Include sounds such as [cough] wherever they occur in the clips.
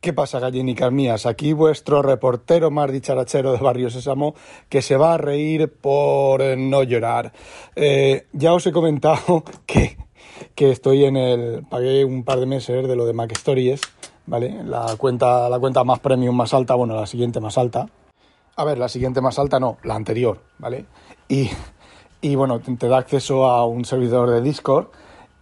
¿Qué pasa, gallinicas mías? Aquí vuestro reportero más dicharachero de Barrio Sésamo que se va a reír por no llorar. Eh, ya os he comentado [laughs] que, que estoy en el... Pagué un par de meses de lo de Mac Stories, ¿vale? La cuenta, la cuenta más premium más alta, bueno, la siguiente más alta. A ver, la siguiente más alta no, la anterior, ¿vale? Y, y bueno, te da acceso a un servidor de Discord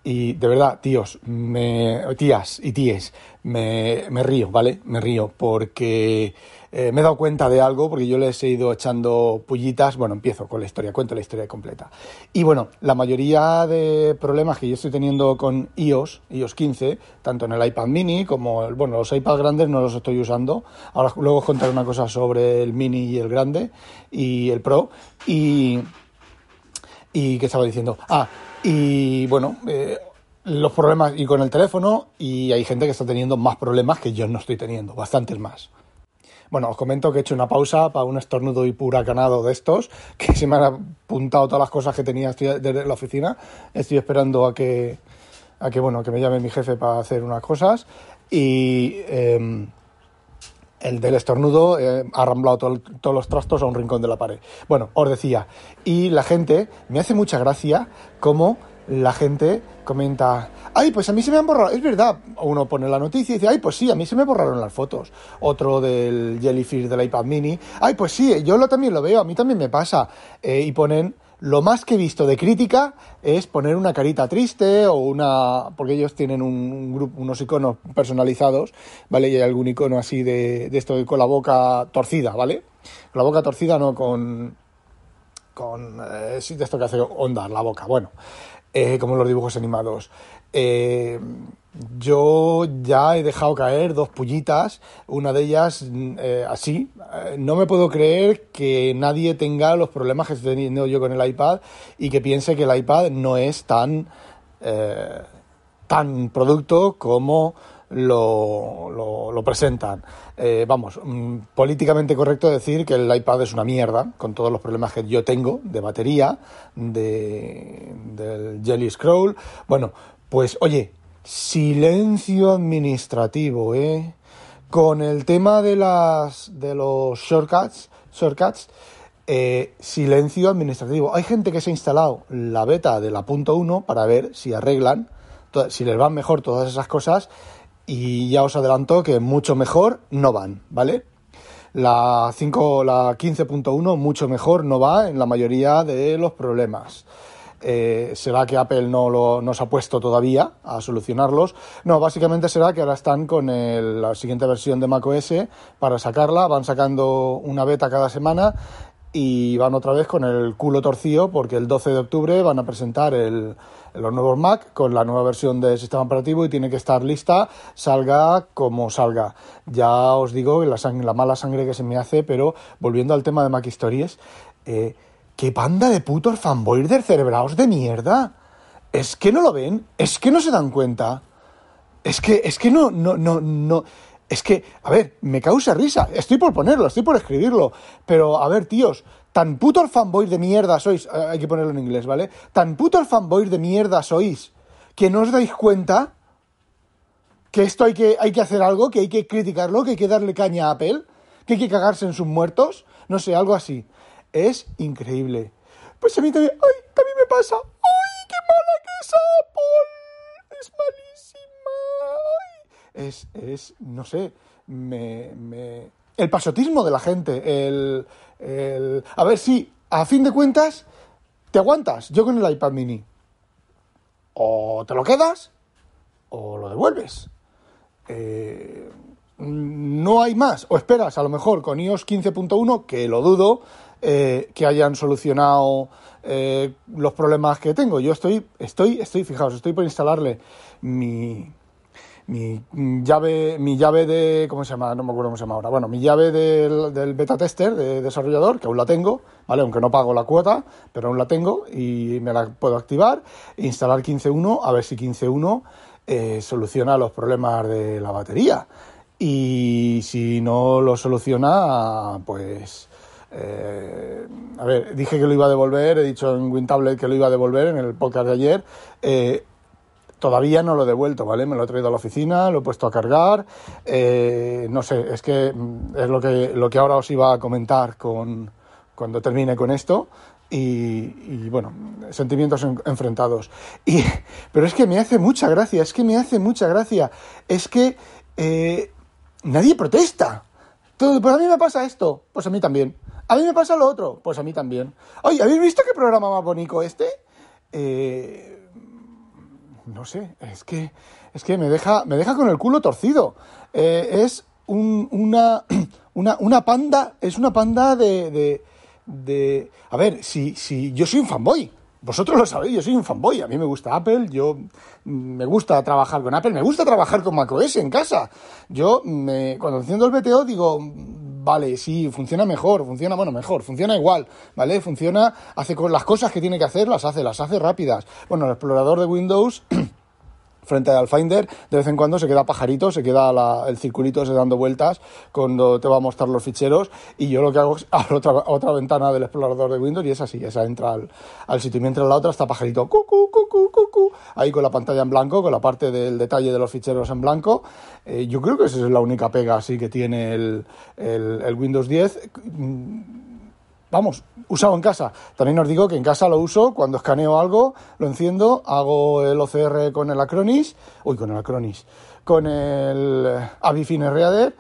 y de verdad, tíos, me, tías y tíes, me, río, ¿vale? Me río porque eh, me he dado cuenta de algo, porque yo les he ido echando pullitas. Bueno, empiezo con la historia, cuento la historia completa. Y bueno, la mayoría de problemas que yo estoy teniendo con iOS, iOS 15, tanto en el iPad mini como, bueno, los iPad grandes no los estoy usando. Ahora luego os contaré una cosa sobre el mini y el grande y el Pro. Y. ¿Y qué estaba diciendo? Ah, y bueno, eh, los problemas y con el teléfono y hay gente que está teniendo más problemas que yo no estoy teniendo, bastantes más. Bueno, os comento que he hecho una pausa para un estornudo y puracanado de estos, [laughs] que se me han apuntado todas las cosas que tenía desde la oficina. Estoy esperando a que, a que, bueno, que me llame mi jefe para hacer unas cosas. Y em, el del estornudo eh, ha arramblado todos los trastos a un rincón de la pared. Bueno, os decía, y la gente, me hace mucha gracia cómo la gente comenta, ay, pues a mí se me han borrado, es verdad, uno pone la noticia y dice, ay, pues sí, a mí se me borraron las fotos, otro del Jellyfish del iPad mini, ay, pues sí, yo lo, también lo veo, a mí también me pasa, eh, y ponen, lo más que he visto de crítica es poner una carita triste o una, porque ellos tienen un, grupo, unos iconos personalizados, ¿vale? Y hay algún icono así de, de esto con la boca torcida, ¿vale? Con la boca torcida, no con, con, eh, esto que hace onda la boca, bueno. Eh, como los dibujos animados. Eh, yo ya he dejado caer dos pullitas, una de ellas eh, así. no me puedo creer que nadie tenga los problemas que estoy teniendo yo con el iPad y que piense que el iPad no es tan, tan producto como lo, lo, presentan. Eh, vamos, mm, políticamente correcto decir que el iPad es una mierda, con todos los problemas que yo tengo de batería, de, del Jelly Scroll. Bueno, pues oye, silencio administrativo, ¿eh? Con el tema de, las, de los shortcuts, shortcuts eh, silencio administrativo. Hay gente que se ha instalado la beta de la punto .1 para ver si arreglan, si les van mejor todas esas cosas y ya os adelanto que mucho mejor no van, ¿vale? La 5, la 15.1 mucho mejor no va en la mayoría de los problemas. Eh, será que Apple no, lo, no se ha puesto todavía a solucionarlos. No, básicamente será que ahora están con la siguiente versión de macOS para sacarla. Van sacando una beta cada semana y van otra vez con el culo torcido porque el 12 de octubre van a presentar el, los nuevos Mac con la nueva versión del sistema operativo y tiene que estar lista, salga como salga. Ya os digo la, la mala sangre que se me hace, pero volviendo al tema de Mac Stories, eh, ¿qué panda de putos fanboys cerebraos de mierda? Es que no lo ven, es que no se dan cuenta. Es que, es que no, no, no, no. Es que, a ver, me causa risa. Estoy por ponerlo, estoy por escribirlo. Pero, a ver, tíos, tan putos fanboys de mierda sois. Eh, hay que ponerlo en inglés, ¿vale? Tan putos fanboys de mierda sois que no os dais cuenta que esto hay que, hay que hacer algo, que hay que criticarlo, que hay que darle caña a Apple, que hay que cagarse en sus muertos. No sé, algo así. Es increíble. Pues a mí también. ¡Ay! También me pasa. ¡Ay! ¡Qué mala que es Apple! Es malísima. Es, es no sé, me, me, el pasotismo de la gente, el, el... A ver si, a fin de cuentas, te aguantas. Yo con el iPad mini. O te lo quedas o lo devuelves. Eh, no hay más. O esperas, a lo mejor, con iOS 15.1, que lo dudo, eh, que hayan solucionado eh, los problemas que tengo. Yo estoy, estoy, estoy, fijaos, estoy por instalarle mi, mi llave, mi llave de, ¿cómo se llama? No me acuerdo cómo se llama ahora. Bueno, mi llave del, beta tester de desarrollador, que aún la tengo, ¿vale? Aunque no pago la cuota, pero aún la tengo y me la puedo activar, instalar 15.1, a ver si 15.1 eh, soluciona los problemas de la batería. Y si no lo soluciona, pues... Eh, a ver, dije que lo iba a devolver, he dicho en WinTablet que lo iba a devolver en el podcast de ayer. Eh, todavía no lo he devuelto, ¿vale? Me lo he traído a la oficina, lo he puesto a cargar. Eh, no sé, es que mm, es lo que, lo que ahora os iba a comentar con, cuando termine con esto. Y, bueno, sentimientos enfrentados. Y, [laughs] pero es que me hace mucha gracia, es que me hace mucha gracia. Es que eh, nadie protesta. Todo, pues a mí me pasa esto, pues a mí también. A mí me pasa lo otro, pues a mí también. Oye, ¿habéis visto qué programa más bonito este? Eh, no sé, es que, es que me, deja, me deja con el culo torcido. Eh, es una, [clears throat] una, una, panda, es una panda de, de. A ver, si, si yo soy un fanboy, vosotros lo sabéis, yo soy un fanboy, a mí me gusta Apple, yo me gusta trabajar con Apple, me gusta trabajar con macOS en casa. Yo, me, cuando enciendo el BTO, digo, vale, sí, funciona mejor, funciona, bueno, mejor, funciona igual, ¿vale? Funciona, hace con las cosas que tiene que hacer, las hace, las hace rápidas. Bueno, el explorador de Windows [clears throat] frente al Finder, de vez en cuando se queda pajarito, se queda el circulito ese dando vueltas cuando te va a mostrar los ficheros y yo lo que hago es [laughs] abro otra, otra ventana del explorador de Windows y es así, esa entra al, sitio y mientras la otra está pajarito, cucu, cucu, cucu, ahí con la pantalla en blanco, con la parte del detalle de los ficheros en blanco. Eh, yo creo que esa es la única pega así que tiene el, el Windows 10 vamos, usado en casa. También os digo que en casa lo uso cuando escaneo algo, lo enciendo, hago el OCR con el Acronis, uy, con el Acronis, con el Avifine Reader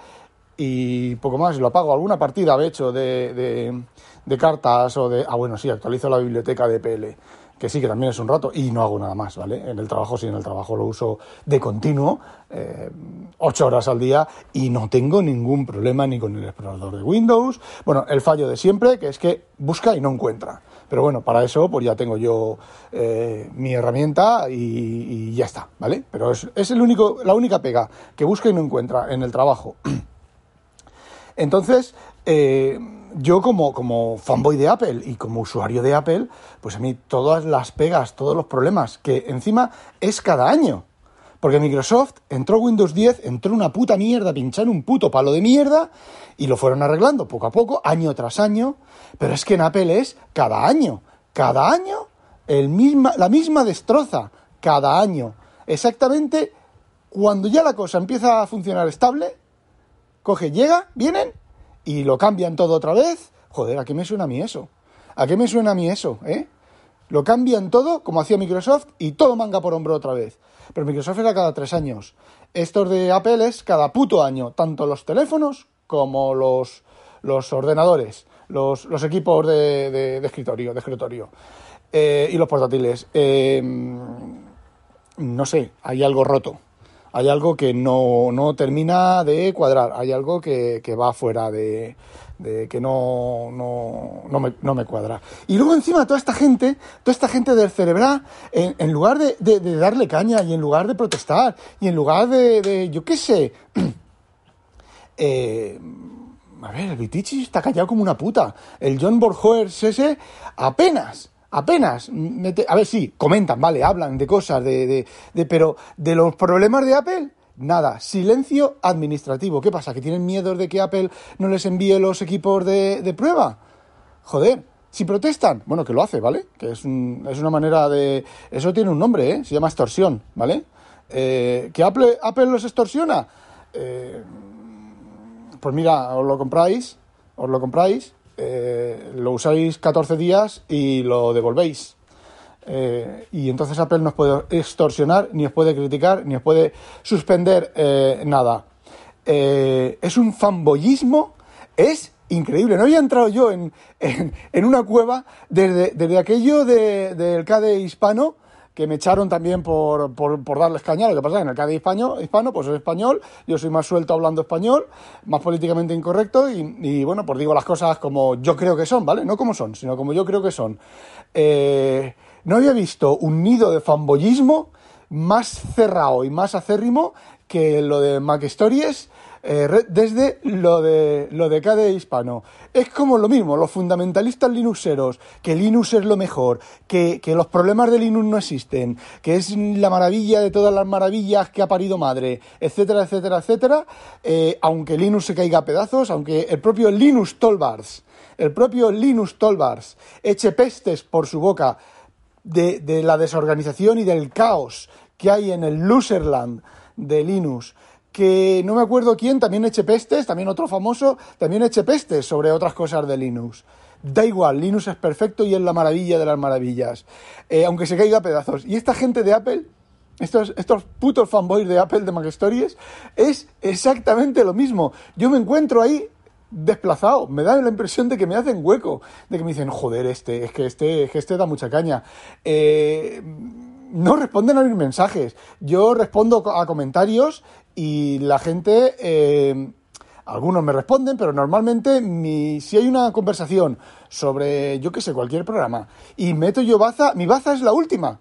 y poco más, lo apago. Alguna partida he hecho de, de cartas o de... Ah, bueno, sí, actualizo la biblioteca de PL que sí, que también es un rato, y no hago nada más, ¿vale? En el trabajo sí, en el trabajo lo uso de continuo, eh, ocho horas al día, y no tengo ningún problema ni con el explorador de Windows. Bueno, el fallo de siempre, que es que busca y no encuentra. Pero bueno, para eso pues ya tengo yo eh, mi herramienta y, ya está, ¿vale? Pero es, es el único, la única pega que busca y no encuentra en el trabajo. [clears throat] Entonces, eh, yo como, fanboy de Apple y como usuario de Apple, pues a mí todas las pegas, todos los problemas, que encima es cada año. Porque Microsoft entró Windows 10, entró una puta mierda, pinchar un puto palo de mierda y lo fueron arreglando poco a poco, año tras año. Pero es que en Apple es cada año, cada año la misma destroza, cada año. Exactamente cuando ya la cosa empieza a funcionar estable, coge, llega, vienen y lo cambian todo otra vez. Joder, ¿a qué me suena a mí eso? ¿A qué me suena a mí eso, eh? Lo cambian todo, como hacía Microsoft, y todo manga por hombro otra vez. Pero Microsoft era cada tres años. Estos de Apple es cada puto año, tanto los teléfonos como los, los ordenadores, los, los equipos de, de, escritorio, de escritorio eh, y los portátiles. Eh, no sé, hay algo roto hay algo que no, no termina de cuadrar, hay algo que, que va fuera de, de que no, no, no, me, no, me, cuadra. Y luego encima toda esta gente, toda esta gente del cerebra, en, lugar de, de, darle caña y en lugar de protestar y en lugar de, de yo qué sé, [clears throat] eh, a ver, el Vitici está callado como una puta. El John Borjoer ese apenas apenas, a ver, sí, comentan, vale, hablan de cosas, de, de, pero de los problemas de Apple, nada, silencio administrativo. ¿Qué pasa? ¿Que tienen miedo de que Apple no les envíe los equipos de, de prueba? Joder, si protestan, bueno, que lo hace, ¿vale? Que es, un, es una manera de... Eso tiene un nombre, ¿eh? Se llama extorsión, ¿vale? Eh, ¿Que Apple, Apple los extorsiona? Eh, pues mira, os lo compráis, os lo compráis eh, lo usáis 14 días y lo devolvéis. Eh, y entonces Apple no os puede extorsionar, ni os puede criticar, ni os puede suspender eh, nada. es un fanboyismo, es increíble. No había entrado yo en, en, una cueva desde, desde aquello de, del CADE hispano que me echaron también por, por, por darles caña. Lo que pasa es que en el Cádiz hispano, hispano, pues es español, yo soy más suelto hablando español, más políticamente incorrecto y, bueno, pues digo las cosas como yo creo que son, ¿vale? No como son, sino como yo creo que son. Eh, no había visto un nido de fanboyismo más cerrado y más acérrimo que lo de Mac Stories eh, desde lo de, lo de cada hispano. Es como lo mismo, los fundamentalistas linuxeros, que Linux es lo mejor, que, que los problemas de Linux no existen, que es la maravilla de todas las maravillas que ha parido madre, etcétera, etcétera, etcétera, eh, aunque Linux se caiga a pedazos, aunque el propio Linux Tolbars, el propio Linux Tolbars eche pestes por su boca de, de la desorganización y del caos que hay en el Loserland de Linux, que no me acuerdo quién, también eche pestes, también otro famoso, también eche pestes sobre otras cosas de Linux. Da igual, Linux es perfecto y es la maravilla de las maravillas, eh, aunque se caiga a pedazos. Y esta gente de Apple, estos, estos putos fanboys de Apple de Mac Stories, es exactamente lo mismo. Yo me encuentro ahí desplazado, me da la impresión de que me hacen hueco, de que me dicen, joder, este, es que este, es que este da mucha caña. Eh, no responden a mis mensajes. Yo respondo a comentarios y la gente, eh, algunos me responden, pero normalmente mi, si hay una conversación sobre, yo qué sé, cualquier programa y meto yo baza, mi baza es la última.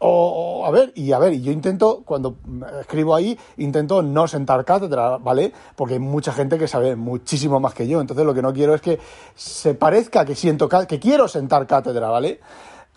O, a ver, y a ver, y yo intento, cuando escribo ahí, intento no sentar cátedra, ¿vale? Porque hay mucha gente que sabe muchísimo más que yo. Entonces lo que no quiero es que se parezca que siento que quiero sentar cátedra, ¿vale?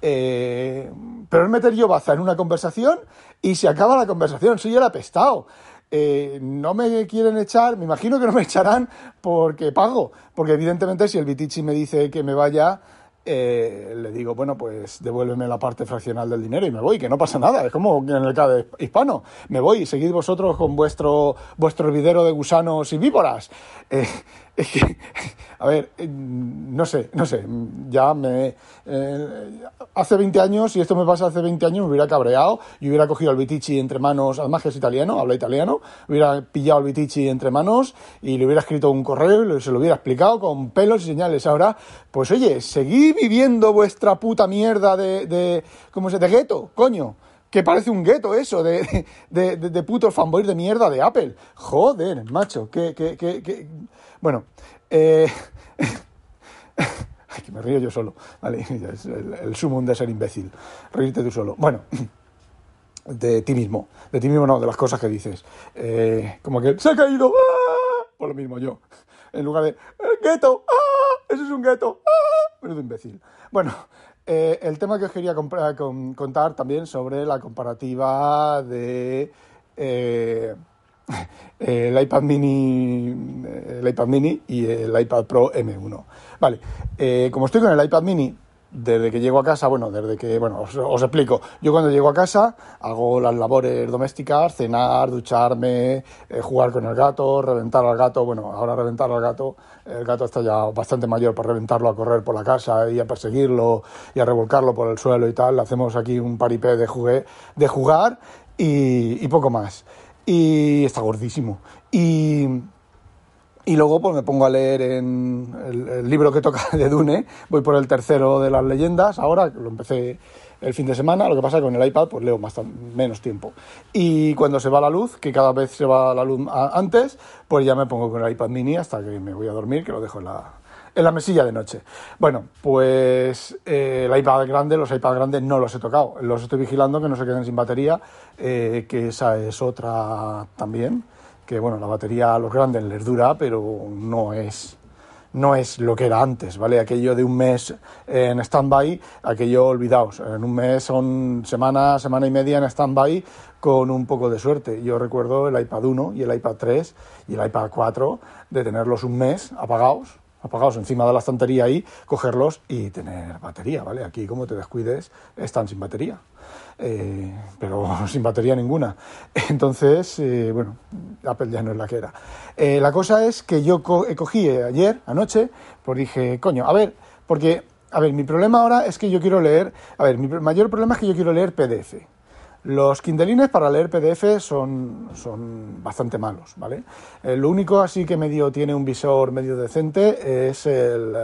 Eh, pero es meter yo baza en una conversación y se acaba la conversación. Soy el apestado. Eh, no me quieren echar, me imagino que no me echarán porque pago. Porque evidentemente si el Vitici me dice que me vaya, eh, le digo, bueno, pues devuélveme la parte fraccional del dinero y me voy, que no pasa nada, es como en el caso hispano, me voy seguid vosotros con vuestro, vuestro videro de gusanos y víboras. Eh, es que, [laughs] a ver, eh, no sé, no sé, ya me... Eh, hace 20 años, y esto me pasa hace 20 años, me hubiera cabreado y hubiera cogido al Vitici entre manos, además que es italiano, habla italiano, hubiera pillado al Vitici entre manos y le hubiera escrito un correo y se lo hubiera explicado con pelos y señales. Ahora, pues oye, seguid viviendo vuestra puta mierda de, ¿cómo se? De gueto, coño que parece un gueto eso, de, de, de, de fanboys de mierda de Apple. Joder, macho, que, que, que, Bueno, eh... [laughs] Que me río yo solo, ¿vale? [laughs] Es el, el sumum de ser imbécil, reírte tú solo. Bueno, [clears throat] de ti mismo, de ti mismo no, de las cosas que dices. Eh, como que se ha caído, ¡ah! por lo mismo yo, en lugar de, gueto, ¡ah! eso es un gueto, ¡ah! menudo imbécil. Bueno, eh, el tema que os quería contar también sobre la comparativa de eh, [laughs] el iPad mini el iPad mini y el iPad Pro M1. Vale, eh, como estoy con el iPad mini desde que llego a casa, bueno, desde que, bueno, os, explico. Yo cuando llego a casa hago las labores domésticas, cenar, ducharme, eh, jugar con el gato, reventar al gato. Bueno, ahora reventar al gato, el gato está ya bastante mayor para reventarlo a correr por la casa y a perseguirlo y a revolcarlo por el suelo y tal. hacemos aquí un paripé de, jugué, de jugar y, y poco más. Y está gordísimo. Y y luego pues me pongo a leer en el, libro que toca de Dune, voy por el tercero de las leyendas, ahora lo empecé el fin de semana, lo que pasa es que con el iPad pues leo más, menos tiempo. Y cuando se va la luz, que cada vez se va la luz antes, pues ya me pongo con el iPad mini hasta que me voy a dormir, que lo dejo en la, en la mesilla de noche. Bueno, pues eh, el iPad grande, los iPad grandes no los he tocado, los estoy vigilando que no se queden sin batería, eh, que esa es otra también que bueno, la batería a los grandes les dura, pero no es, no es lo que era antes, ¿vale? Aquello de un mes en stand-by, aquello olvidaos, en un mes son semana, semana y media en stand-by con un poco de suerte. Yo recuerdo el iPad 1 y el iPad 3 y el iPad 4 de tenerlos un mes apagados, apagados encima de la estantería ahí, cogerlos y tener batería, ¿vale? Aquí como te descuides están sin batería. Eh, pero [laughs] sin batería ninguna. Entonces, eh, bueno, Apple ya no es la que era. Eh, la cosa es que yo cogí ayer, anoche, pues dije, coño, a ver, porque, a ver, mi problema ahora es que yo quiero leer, a ver, mi mayor problema es que yo quiero leer PDF. Los Kindleines para leer PDF son, son bastante malos, ¿vale? lo único así que medio tiene un visor medio decente es el,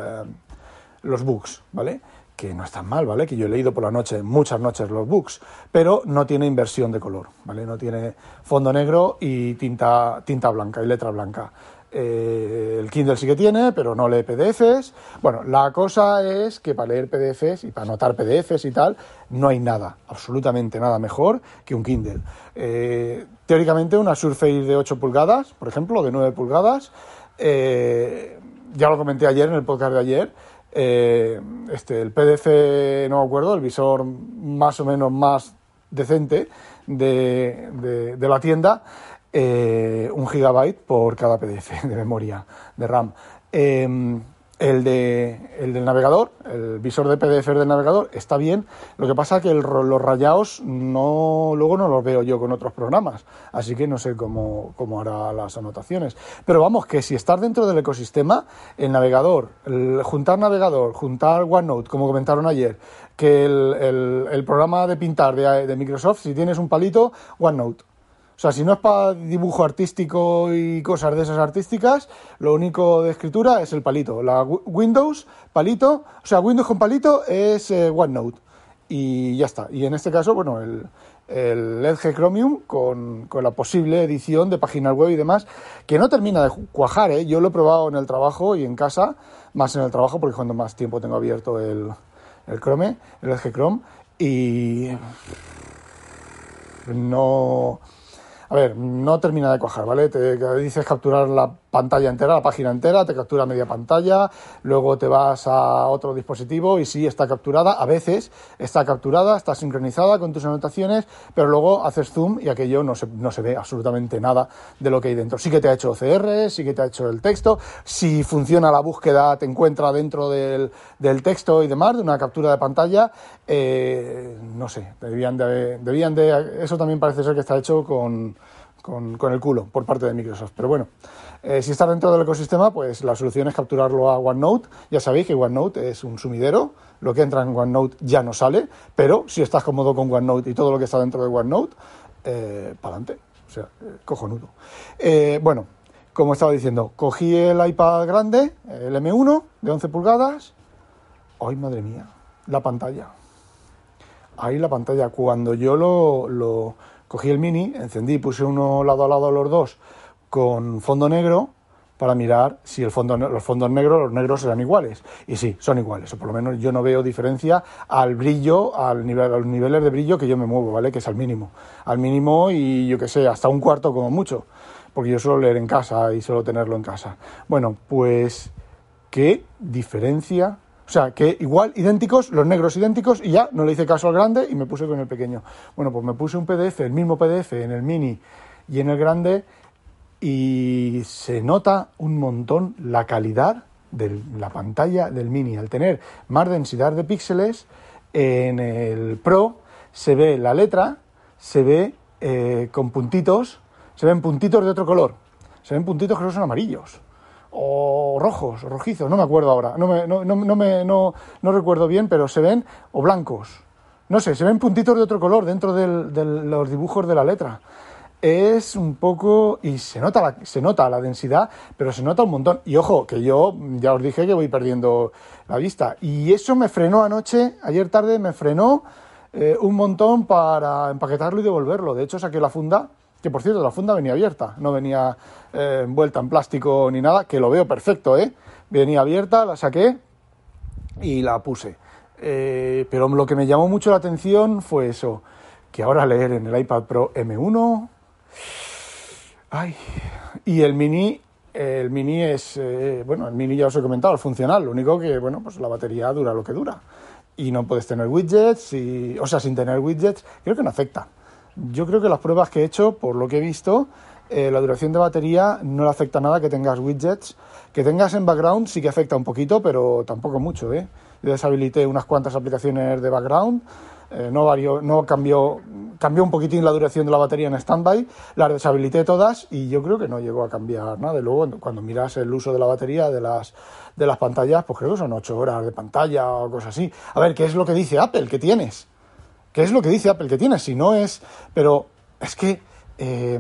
los books, ¿vale? que no es tan mal, ¿vale? Que yo he leído por la noche, muchas noches los books, pero no tiene inversión de color, ¿vale? No tiene fondo negro y tinta, tinta blanca y letra blanca. Eh, el Kindle sí que tiene, pero no lee PDFs. Bueno, la cosa es que para leer PDFs y para anotar PDFs y tal, no hay nada, absolutamente nada mejor que un Kindle. Eh, teóricamente una Surface de 8 pulgadas, por ejemplo, de 9 pulgadas, eh, ya lo comenté ayer en el podcast de ayer, este, el PDF, no me acuerdo, el visor más o menos más decente de, de, la tienda, eh, un gigabyte por cada PDF [laughs] de memoria de RAM. Em, El, de, el del navegador, el visor de PDF del navegador, está bien. Lo que pasa es que los rayados no, luego no los veo yo con otros programas. Así que no sé cómo, cómo hará las anotaciones. Pero vamos, que si estás dentro del ecosistema, el navegador, juntar navegador, juntar OneNote, como comentaron ayer, que el, el, programa de pintar de, de Microsoft, si tienes un palito, OneNote sea, si no es para dibujo artístico y cosas de esas artísticas, lo único de escritura es el palito. La Windows, palito, o sea, Windows con palito es eh, OneNote. Y ya está. Y en este caso, bueno, el, el Edge Chromium con, con, la posible edición de páginas web y demás, que no termina de cuajar, ¿eh? Yo lo he probado en el trabajo y en casa, más en el trabajo, porque cuando más tiempo tengo abierto el, el Chrome, el Edge Chrome, y no a ver, no termina de cuajar, ¿vale? Te dices capturar la pantalla entera, la página entera, te captura media pantalla, luego te vas a otro dispositivo y sí está capturada, a veces está capturada, está sincronizada con tus anotaciones, pero luego haces zoom y aquello no se, no se ve absolutamente nada de lo que hay dentro. Sí que te ha hecho OCR, sí que te ha hecho el texto, si funciona la búsqueda, te encuentra dentro del, del texto y demás, de una captura de pantalla, eh, no sé, debían de, debían de, eso también parece ser que está hecho con, con, con el culo por parte de Microsoft, pero bueno. Eh, si está dentro del ecosistema, pues la solución es capturarlo a OneNote. Ya sabéis que OneNote es un sumidero, lo que entra en OneNote ya no sale, pero si estás cómodo con OneNote y todo lo que está dentro de OneNote, eh, para adelante. O sea, eh, cojonudo. Eh, bueno, como estaba diciendo, cogí el iPad grande, el M1 de 11 pulgadas. ¡Ay, madre mía! La pantalla. Ahí la pantalla. Cuando yo lo, lo cogí el mini, encendí, puse uno lado a lado los dos con fondo negro para mirar si el fondo, los fondos negros, los negros serán iguales. Y sí, son iguales, o por lo menos yo no veo diferencia al brillo, al nivel, a los niveles de brillo que yo me muevo, ¿vale? Que es al mínimo. Al mínimo y yo qué sé, hasta un cuarto como mucho, porque yo suelo leer en casa y suelo tenerlo en casa. Bueno, pues, ¿qué diferencia? O sea, que igual, idénticos, los negros idénticos, y ya no le hice caso al grande y me puse con el pequeño. Bueno, pues me puse un PDF, el mismo PDF en el mini y en el grande, y se nota un montón la calidad de la pantalla del mini. Al tener más densidad de píxeles, en el Pro se ve la letra, se ve eh, con puntitos, se ven puntitos de otro color, se ven puntitos que no son amarillos o rojos, rojizos, no me acuerdo ahora, no, me, no, no, no, me, no, no recuerdo bien, pero se ven o blancos, no sé, se ven puntitos de otro color dentro de los dibujos de la letra es un poco y se nota la, se nota la densidad, pero se nota un montón. Y ojo, que yo ya os dije que voy perdiendo la vista y eso me frenó anoche, ayer tarde me frenó eh, un montón para empaquetarlo y devolverlo. De hecho saqué la funda, que por cierto la funda venía abierta, no venía eh, envuelta en plástico ni nada, que lo veo perfecto, ¿eh? Venía abierta, la saqué y la puse. Eh, pero lo que me llamó mucho la atención fue eso, que ahora leer en el iPad Pro M1 Ay, y el mini, el mini es, eh, bueno, el mini ya os he comentado, es funcional, lo único que, bueno, pues la batería dura lo que dura. Y no puedes tener widgets, y, o sea, sin tener widgets, creo que no afecta. Yo creo que las pruebas que he hecho, por lo que he visto, eh, la duración de batería no le afecta nada que tengas widgets. Que tengas en background sí que afecta un poquito, pero tampoco mucho, ¿eh? Yo deshabilité unas cuantas aplicaciones de background eh, no varió, no cambió, cambió un poquitín la duración de la batería en standby, las deshabilité todas y yo creo que no llegó a cambiar nada. Y luego cuando miras el uso de la batería de las, de las pantallas, pues creo que son 8 horas de pantalla o cosas así. A ver, ¿qué es lo que dice Apple que tienes? ¿Qué es lo que dice Apple que tienes? Si no es, pero es que eh,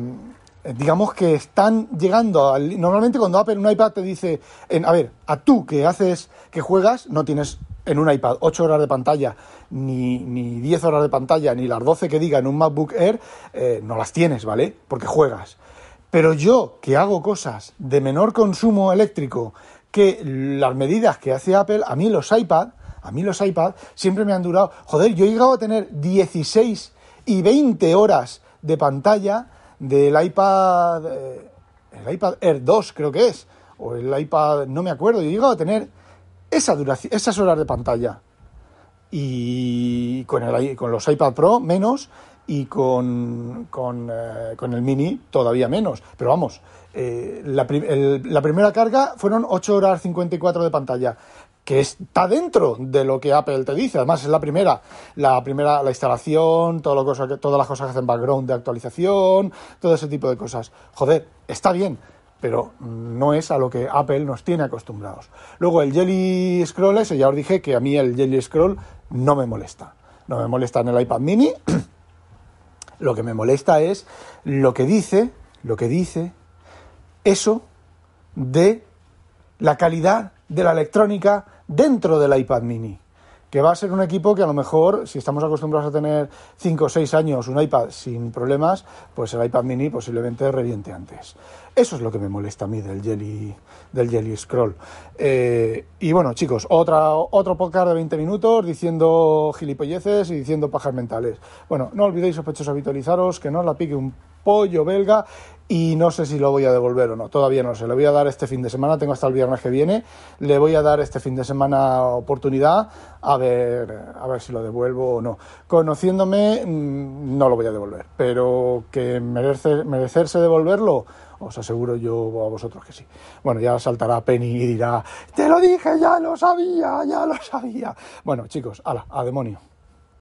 digamos que están llegando al, normalmente cuando Apple un iPad te dice en, a ver a tú que haces que juegas no tienes en un iPad 8 horas de pantalla, ni, ni 10 horas de pantalla, ni las 12 que diga en un MacBook Air, eh, no las tienes, ¿vale? Porque juegas. Pero yo, que hago cosas de menor consumo eléctrico que las medidas que hace Apple, a mí los iPad, a mí los iPad siempre me han durado, joder, yo he llegado a tener 16 y 20 horas de pantalla del iPad, eh, el iPad Air 2 creo que es, o el iPad, no me acuerdo, yo he llegado a tener esa duración, esas horas de pantalla. Y con, el, con los iPad Pro menos. y con, con, eh, con el Mini todavía menos. Pero vamos, eh, la, la, primera carga fueron 8 horas 54 de pantalla que está dentro de lo que Apple te dice. Además, es la primera, la primera, la instalación, todo lo cosa todas las cosas que hacen background de actualización, todo ese tipo de cosas. Joder, está bien, pero no es a lo que Apple nos tiene acostumbrados. Luego el Jelly Scroll ese, ya os dije que a mí el Jelly Scroll no me molesta. No me molesta en el iPad mini. [clears throat] lo que me molesta es lo que dice, lo que dice eso de la calidad de la electrónica dentro del iPad mini que va a ser un equipo que a lo mejor, si estamos acostumbrados a tener 5 o 6 años un iPad sin problemas, pues el iPad mini posiblemente reviente antes. Eso es lo que me molesta a mí del Jelly, del Jelly Scroll. Eh, y bueno, chicos, otra, otro podcast de 20 minutos diciendo gilipolleces y diciendo pajas mentales. Bueno, no olvidéis, sospechosos, habitualizaros, que no os la pique un pollo belga y no sé si lo voy a devolver o no, todavía no sé, le voy a dar este fin de semana, tengo hasta el viernes que viene, le voy a dar este fin de semana oportunidad a ver, a ver si lo devuelvo o no. Conociéndome, mm, no lo voy a devolver, pero que merece, merecerse devolverlo, os aseguro yo a vosotros que sí. Bueno, ya saltará Penny y dirá, te lo dije, ya lo sabía, ya lo sabía. Bueno, chicos, ala, a demonio.